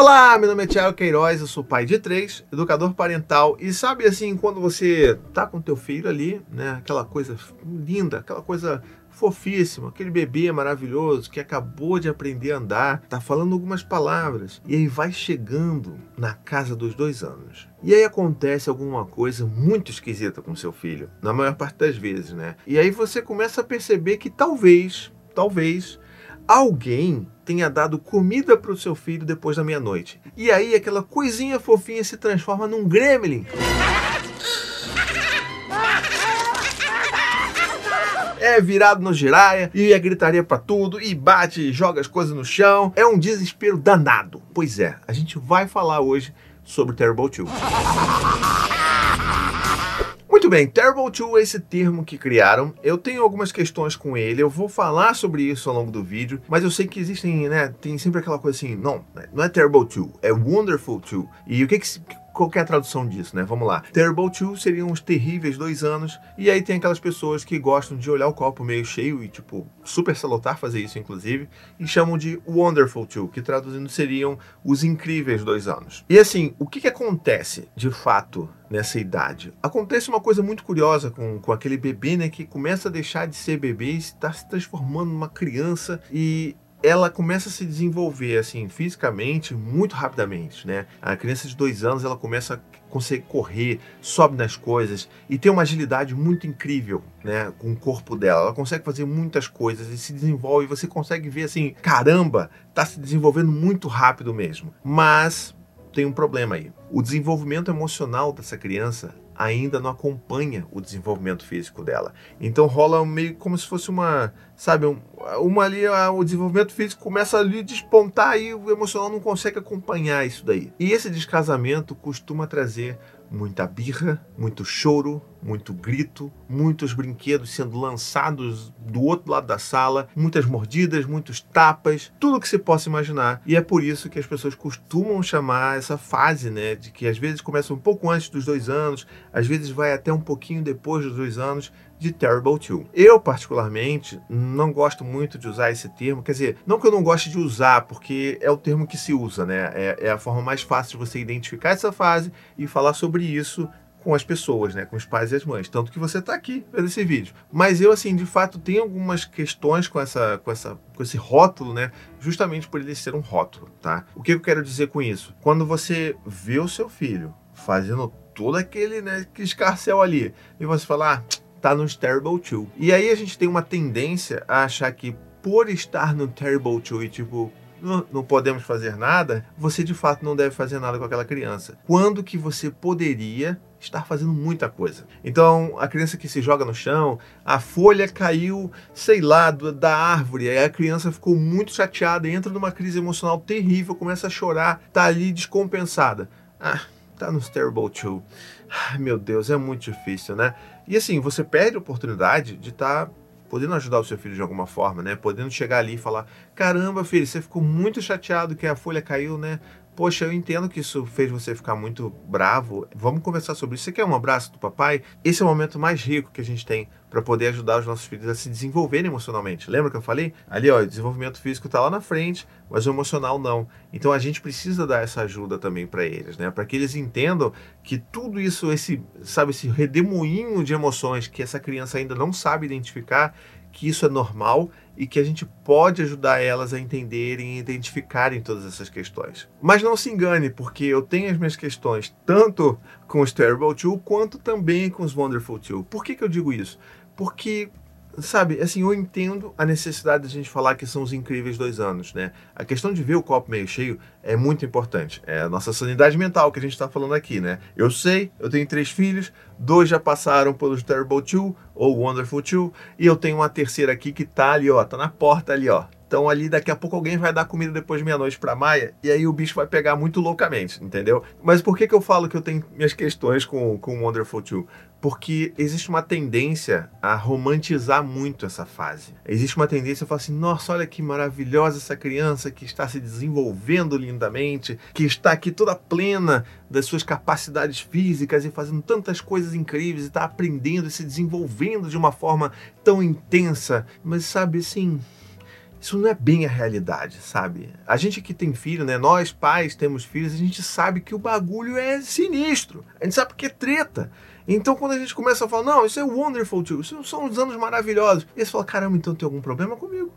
Olá, meu nome é Thiago Queiroz, eu sou pai de três, educador parental e sabe assim, quando você tá com teu filho ali, né, aquela coisa linda, aquela coisa fofíssima, aquele bebê maravilhoso que acabou de aprender a andar, tá falando algumas palavras e aí vai chegando na casa dos dois anos. E aí acontece alguma coisa muito esquisita com seu filho, na maior parte das vezes, né? E aí você começa a perceber que talvez, talvez alguém tenha dado comida para o seu filho depois da meia-noite. E aí aquela coisinha fofinha se transforma num gremlin. É virado no giraia e é gritaria para tudo e bate e joga as coisas no chão. É um desespero danado. Pois é, a gente vai falar hoje sobre Terrible 2. Bem, Terrible 2 é esse termo que criaram. Eu tenho algumas questões com ele, eu vou falar sobre isso ao longo do vídeo, mas eu sei que existem, né, tem sempre aquela coisa assim, não, não é Terrible 2, é Wonderful 2. E o que que qual a tradução disso, né? Vamos lá. Terrible Two seriam os terríveis dois anos. E aí tem aquelas pessoas que gostam de olhar o copo meio cheio e, tipo, super salutar fazer isso, inclusive, e chamam de Wonderful Two, que traduzindo seriam os incríveis dois anos. E assim, o que, que acontece de fato nessa idade? Acontece uma coisa muito curiosa com, com aquele bebê, né? Que começa a deixar de ser bebê e está se transformando numa criança e ela começa a se desenvolver assim fisicamente muito rapidamente, né? A criança de dois anos ela começa a conseguir correr, sobe nas coisas e tem uma agilidade muito incrível, né? Com o corpo dela, ela consegue fazer muitas coisas e se desenvolve. Você consegue ver assim, caramba, tá se desenvolvendo muito rápido mesmo. Mas tem um problema aí. O desenvolvimento emocional dessa criança ainda não acompanha o desenvolvimento físico dela. Então rola meio como se fosse uma, sabe, um, uma ali, o desenvolvimento físico começa ali a despontar e o emocional não consegue acompanhar isso daí. E esse descasamento costuma trazer muita birra, muito choro, muito grito, muitos brinquedos sendo lançados do outro lado da sala, muitas mordidas, muitos tapas, tudo que você possa imaginar. E é por isso que as pessoas costumam chamar essa fase, né, de que às vezes começa um pouco antes dos dois anos, às vezes vai até um pouquinho depois dos dois anos, de Terrible 2. Eu, particularmente, não gosto muito de usar esse termo, quer dizer, não que eu não goste de usar, porque é o termo que se usa, né? É, é a forma mais fácil de você identificar essa fase e falar sobre isso com as pessoas, né, com os pais e as mães, tanto que você está aqui vendo esse vídeo. Mas eu assim, de fato, tenho algumas questões com essa, com essa, com esse rótulo, né, justamente por ele ser um rótulo, tá? O que eu quero dizer com isso? Quando você vê o seu filho fazendo todo aquele, né, escarcel ali e você fala, ah, tá no Terrible 2. E aí a gente tem uma tendência a achar que por estar no Terrible 2 e tipo, não, podemos fazer nada, você de fato não deve fazer nada com aquela criança. Quando que você poderia estar fazendo muita coisa? Então, a criança que se joga no chão, a folha caiu, sei lá, da árvore, aí a criança ficou muito chateada, entra numa crise emocional terrível, começa a chorar, tá ali descompensada. Ah, tá no Terrible 2. Ai, meu Deus, é muito difícil, né? E assim, você perde a oportunidade de estar tá podendo ajudar o seu filho de alguma forma, né? Podendo chegar ali e falar: caramba, filho, você ficou muito chateado que a folha caiu, né? Poxa, eu entendo que isso fez você ficar muito bravo. Vamos conversar sobre isso. Você quer um abraço do papai? Esse é o momento mais rico que a gente tem para poder ajudar os nossos filhos a se desenvolverem emocionalmente. Lembra que eu falei? Ali, ó, o desenvolvimento físico está lá na frente, mas o emocional não. Então a gente precisa dar essa ajuda também para eles, né? Para que eles entendam que tudo isso, esse, sabe, esse redemoinho de emoções que essa criança ainda não sabe identificar, que isso é normal e que a gente pode ajudar elas a entenderem e identificarem todas essas questões. Mas não se engane, porque eu tenho as minhas questões tanto com os Terrible 2 quanto também com os Wonderful 2. Por que, que eu digo isso? Porque sabe, assim, eu entendo a necessidade de a gente falar que são os incríveis dois anos, né? A questão de ver o copo meio cheio é muito importante. É a nossa sanidade mental que a gente está falando aqui, né? Eu sei, eu tenho três filhos, dois já passaram pelos Terrible Two ou Wonderful Two, e eu tenho uma terceira aqui que tá ali, ó, tá na porta ali, ó. Então ali daqui a pouco alguém vai dar comida depois de meia-noite para Maia e aí o bicho vai pegar muito loucamente, entendeu? Mas por que, que eu falo que eu tenho minhas questões com com Wonderful 2? Porque existe uma tendência a romantizar muito essa fase. Existe uma tendência a falar assim: nossa, olha que maravilhosa essa criança que está se desenvolvendo lindamente, que está aqui toda plena das suas capacidades físicas e fazendo tantas coisas incríveis, e está aprendendo e se desenvolvendo de uma forma tão intensa. Mas sabe assim isso não é bem a realidade, sabe? A gente que tem filho, né? Nós pais temos filhos, a gente sabe que o bagulho é sinistro. A gente sabe que é treta. Então, quando a gente começa a falar, não, isso é wonderful too, isso são os anos maravilhosos, e você fala, caramba, então tem algum problema comigo?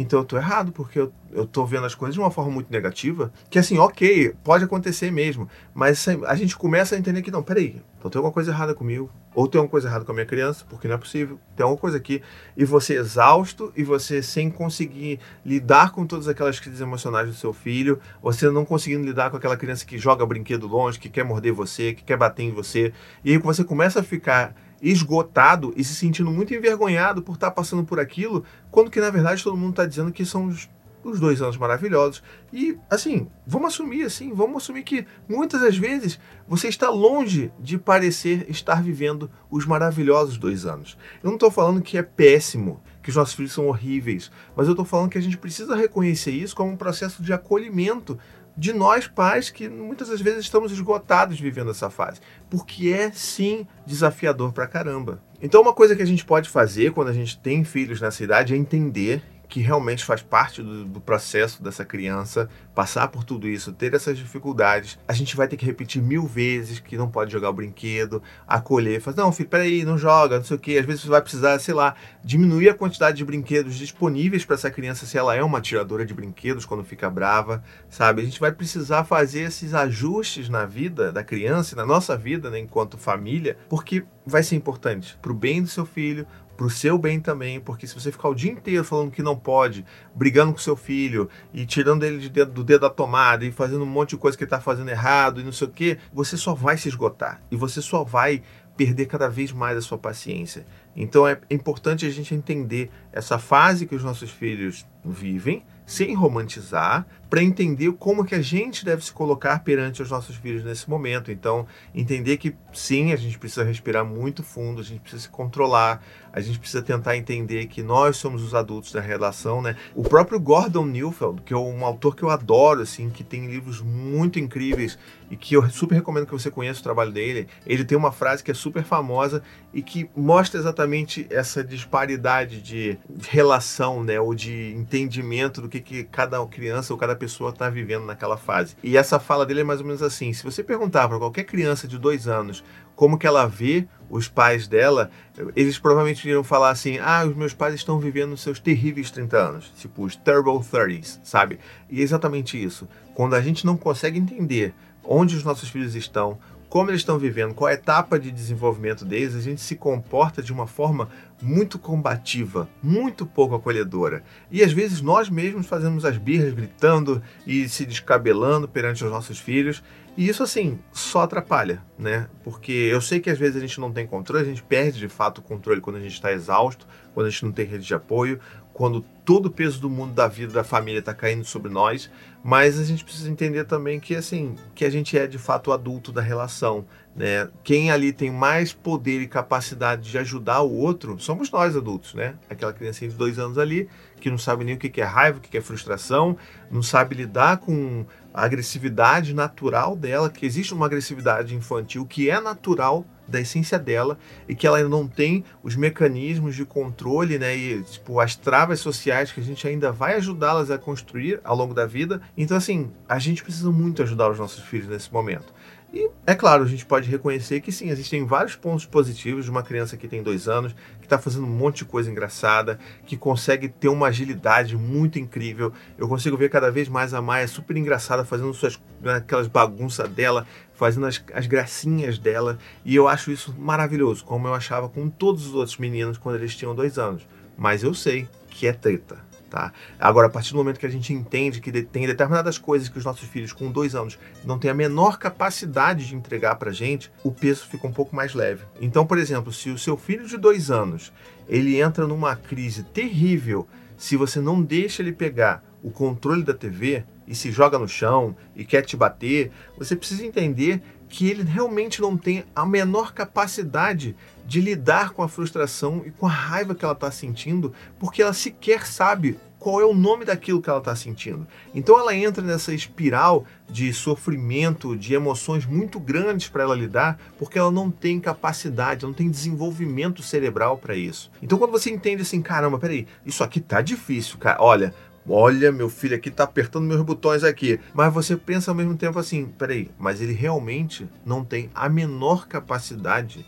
Então eu tô errado, porque eu, eu tô vendo as coisas de uma forma muito negativa. Que assim, ok, pode acontecer mesmo. Mas a gente começa a entender que, não, peraí, então tem alguma coisa errada comigo. Ou tem alguma coisa errada com a minha criança, porque não é possível. Tem alguma coisa aqui. E você exausto e você sem conseguir lidar com todas aquelas crises emocionais do seu filho, você não conseguindo lidar com aquela criança que joga brinquedo longe, que quer morder você, que quer bater em você. E aí você começa a ficar esgotado e se sentindo muito envergonhado por estar passando por aquilo, quando que na verdade todo mundo está dizendo que são os, os, dois anos maravilhosos. E assim, vamos assumir assim, vamos assumir que muitas das vezes você está longe de parecer estar vivendo os maravilhosos dois anos. Eu não estou falando que é péssimo, que os nossos filhos são horríveis, mas eu estou falando que a gente precisa reconhecer isso como um processo de acolhimento de nós pais que muitas das vezes estamos esgotados vivendo essa fase, porque é sim desafiador pra caramba. Então, uma coisa que a gente pode fazer quando a gente tem filhos nessa idade é entender que realmente faz parte do, do, processo dessa criança passar por tudo isso, ter essas dificuldades. A gente vai ter que repetir mil vezes que não pode jogar o brinquedo, acolher, falar, não, filho, peraí, não joga, não sei o quê. Às vezes você vai precisar, sei lá, diminuir a quantidade de brinquedos disponíveis para essa criança se ela é uma tiradora de brinquedos quando fica brava, sabe? A gente vai precisar fazer esses ajustes na vida da criança, na nossa vida, né, enquanto família, porque vai ser importante para o bem do seu filho, para o seu bem também, porque se você ficar o dia inteiro falando que não pode, brigando com seu filho e tirando ele de dedo, do dedo da tomada e fazendo um monte de coisa que ele está fazendo errado e não sei o que, você só vai se esgotar e você só vai perder cada vez mais a sua paciência. Então é importante a gente entender essa fase que os nossos filhos vivem, sem romantizar, para entender como que a gente deve se colocar perante os nossos filhos nesse momento. Então, entender que sim, a gente precisa respirar muito fundo, a gente precisa se controlar, a gente precisa tentar entender que nós somos os adultos da relação, né? O próprio Gordon Neufeld, que é um autor que eu adoro, assim, que tem livros muito incríveis e que eu super recomendo que você conheça o trabalho dele, ele tem uma frase que é super famosa e que mostra exatamente essa disparidade de relação, né, ou de entendimento do que, que cada criança ou cada pessoa está vivendo naquela fase. E essa fala dele é mais ou menos assim: se você perguntar para qualquer criança de dois anos como que ela vê os pais dela, eles provavelmente iriam falar assim: ah, os meus pais estão vivendo seus terríveis 30 anos, tipo os terrible 30s, sabe? E é exatamente isso. Quando a gente não consegue entender onde os nossos filhos estão, como eles estão vivendo, qual a etapa de desenvolvimento deles, a gente se comporta de uma forma muito combativa, muito pouco acolhedora. E às vezes nós mesmos fazemos as birras gritando e se descabelando perante os nossos filhos. E isso, assim, só atrapalha, né? Porque eu sei que às vezes a gente não tem controle, a gente perde de fato o controle quando a gente está exausto, quando a gente não tem rede de apoio, quando todo o peso do mundo, da vida, da família está caindo sobre nós, mas a gente precisa entender também que assim, que a gente é de fato adulto da relação, né? Quem ali tem mais poder e capacidade de ajudar o outro somos nós adultos, né? Aquela criancinha de dois anos ali que não sabe nem o que é raiva, o que é frustração, não sabe lidar com a agressividade natural dela, que existe uma agressividade infantil que é natural da essência dela e que ela ainda não tem os mecanismos de controle, né, e tipo as travas sociais que a gente ainda vai ajudá-las a construir ao longo da vida. Então assim, a gente precisa muito ajudar os nossos filhos nesse momento. E é claro, a gente pode reconhecer que sim, existem vários pontos positivos de uma criança que tem dois anos, que está fazendo um monte de coisa engraçada, que consegue ter uma agilidade muito incrível. Eu consigo ver cada vez mais a Maia super engraçada, fazendo suas né, aquelas bagunças dela, fazendo as, as gracinhas dela, e eu acho isso maravilhoso, como eu achava com todos os outros meninos quando eles tinham dois anos. Mas eu sei que é treta Tá? Agora, a partir do momento que a gente entende que tem determinadas coisas que os nossos filhos com dois anos não têm a menor capacidade de entregar para gente, o peso fica um pouco mais leve. Então, por exemplo, se o seu filho de dois anos ele entra numa crise terrível, se você não deixa ele pegar o controle da TV e se joga no chão e quer te bater, você precisa entender que ele realmente não tem a menor capacidade de lidar com a frustração e com a raiva que ela está sentindo, porque ela sequer sabe qual é o nome daquilo que ela está sentindo. Então ela entra nessa espiral de sofrimento, de emoções muito grandes para ela lidar, porque ela não tem capacidade, não tem desenvolvimento cerebral para isso. Então quando você entende assim, caramba, peraí, isso aqui tá difícil, cara. Olha, olha, meu filho aqui tá apertando meus botões aqui. Mas você pensa ao mesmo tempo assim, peraí, mas ele realmente não tem a menor capacidade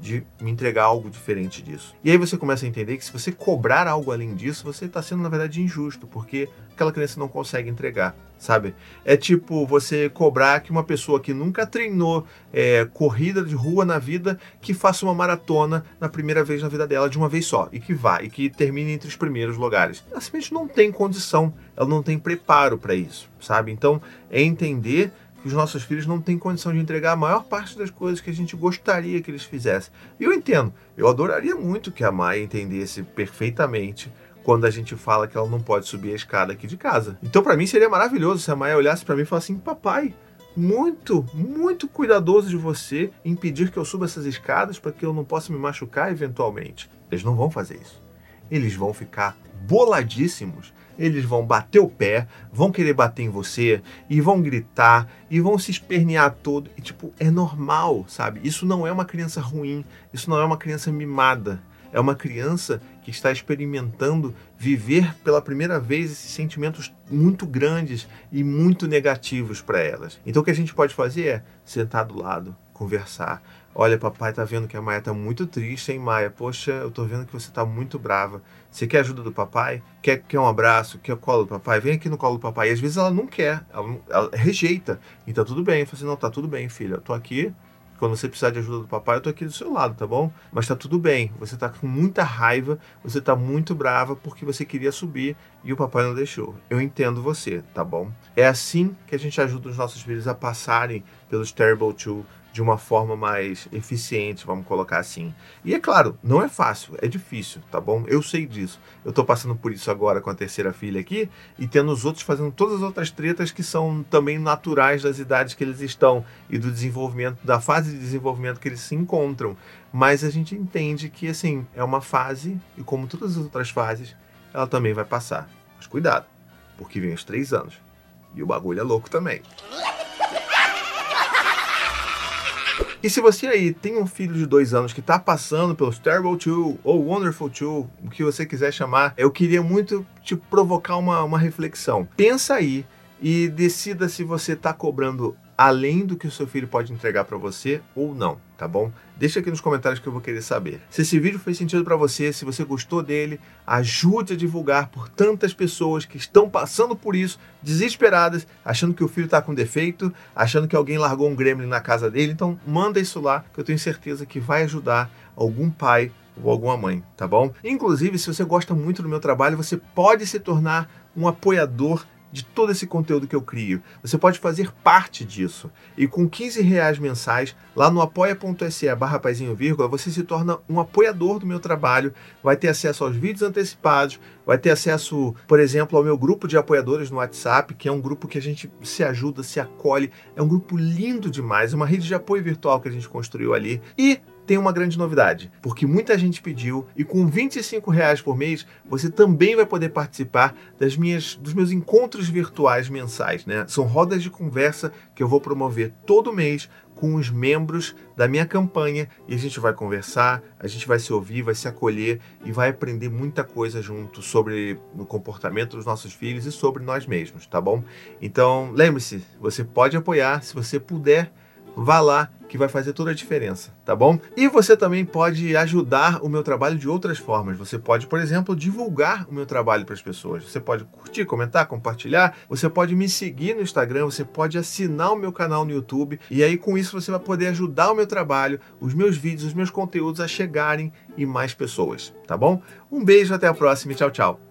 de me entregar algo diferente disso. E aí você começa a entender que se você cobrar algo além disso, você está sendo, na verdade, injusto, porque aquela criança não consegue entregar, sabe? É tipo você cobrar que uma pessoa que nunca treinou é, corrida de rua na vida, que faça uma maratona na primeira vez na vida dela, de uma vez só, e que vá, e que termine entre os primeiros lugares. Ela simplesmente não tem condição, ela não tem preparo para isso, sabe? Então, é entender que os nossos filhos não têm condição de entregar a maior parte das coisas que a gente gostaria que eles fizessem. E eu entendo, eu adoraria muito que a Maia entendesse perfeitamente quando a gente fala que ela não pode subir a escada aqui de casa. Então, para mim, seria maravilhoso se a Maia olhasse para mim e falasse assim: papai, muito, muito cuidadoso de você impedir que eu suba essas escadas para que eu não possa me machucar eventualmente. Eles não vão fazer isso. Eles vão ficar boladíssimos eles vão bater o pé, vão querer bater em você e vão gritar e vão se espernear todo. E tipo, é normal, sabe? Isso não é uma criança ruim, isso não é uma criança mimada. É uma criança que está experimentando viver pela primeira vez esses sentimentos muito grandes e muito negativos para elas. Então o que a gente pode fazer é sentar do lado, conversar. Olha, papai tá vendo que a Maia tá muito triste, hein, Maia? Poxa, eu tô vendo que você tá muito brava. Você quer ajuda do papai? Quer, quer um abraço? Quer o colo do papai? Vem aqui no colo do papai. E às vezes ela não quer, ela, ela rejeita. Então tudo bem. Eu falo assim, não, tá tudo bem, filha. Eu tô aqui. Quando você precisar de ajuda do papai, eu tô aqui do seu lado, tá bom? Mas tá tudo bem. Você tá com muita raiva, você tá muito brava porque você queria subir e o papai não deixou. Eu entendo você, tá bom? É assim que a gente ajuda os nossos filhos a passarem pelos Terrible Two de uma forma mais eficiente, vamos colocar assim. E é claro, não é fácil, é difícil, tá bom? Eu sei disso. Eu tô passando por isso agora com a terceira filha aqui e tendo os outros fazendo todas as outras tretas que são também naturais das idades que eles estão e do desenvolvimento, da fase de desenvolvimento que eles se encontram. Mas a gente entende que assim, é uma fase e como todas as outras fases, ela também vai passar. Mas cuidado, porque vem os três anos. E o bagulho é louco também. E se você aí tem um filho de dois anos que está passando pelos Terrible Two ou Wonderful Two, o que você quiser chamar, eu queria muito te provocar uma, uma reflexão. Pensa aí e decida se você está cobrando além do que o seu filho pode entregar para você ou não, tá bom? Deixa aqui nos comentários que eu vou querer saber. Se esse vídeo fez sentido para você, se você gostou dele, ajude a divulgar por tantas pessoas que estão passando por isso, desesperadas, achando que o filho está com defeito, achando que alguém largou um gremlin na casa dele. Então, manda isso lá, que eu tenho certeza que vai ajudar algum pai ou alguma mãe, tá bom? Inclusive, se você gosta muito do meu trabalho, você pode se tornar um apoiador de todo esse conteúdo que eu crio. Você pode fazer parte disso. E com 15 reais mensais, lá no apoia.se barra vírgula, você se torna um apoiador do meu trabalho, vai ter acesso aos vídeos antecipados, vai ter acesso, por exemplo, ao meu grupo de apoiadores no WhatsApp, que é um grupo que a gente se ajuda, se acolhe. É um grupo lindo demais, uma rede de apoio virtual que a gente construiu ali. E tem uma grande novidade, porque muita gente pediu e com 25 reais por mês você também vai poder participar das minhas, dos meus encontros virtuais mensais, né? São rodas de conversa que eu vou promover todo mês com os membros da minha campanha e a gente vai conversar, a gente vai se ouvir, vai se acolher e vai aprender muita coisa junto sobre o comportamento dos nossos filhos e sobre nós mesmos, tá bom? Então, lembre-se, você pode apoiar se você puder vá lá que vai fazer toda a diferença, tá bom? E você também pode ajudar o meu trabalho de outras formas. Você pode, por exemplo, divulgar o meu trabalho para as pessoas. Você pode curtir, comentar, compartilhar. Você pode me seguir no Instagram. Você pode assinar o meu canal no YouTube. E aí, com isso, você vai poder ajudar o meu trabalho, os meus vídeos, os meus conteúdos a chegarem em mais pessoas, tá bom? Um beijo, até a próxima e tchau, tchau.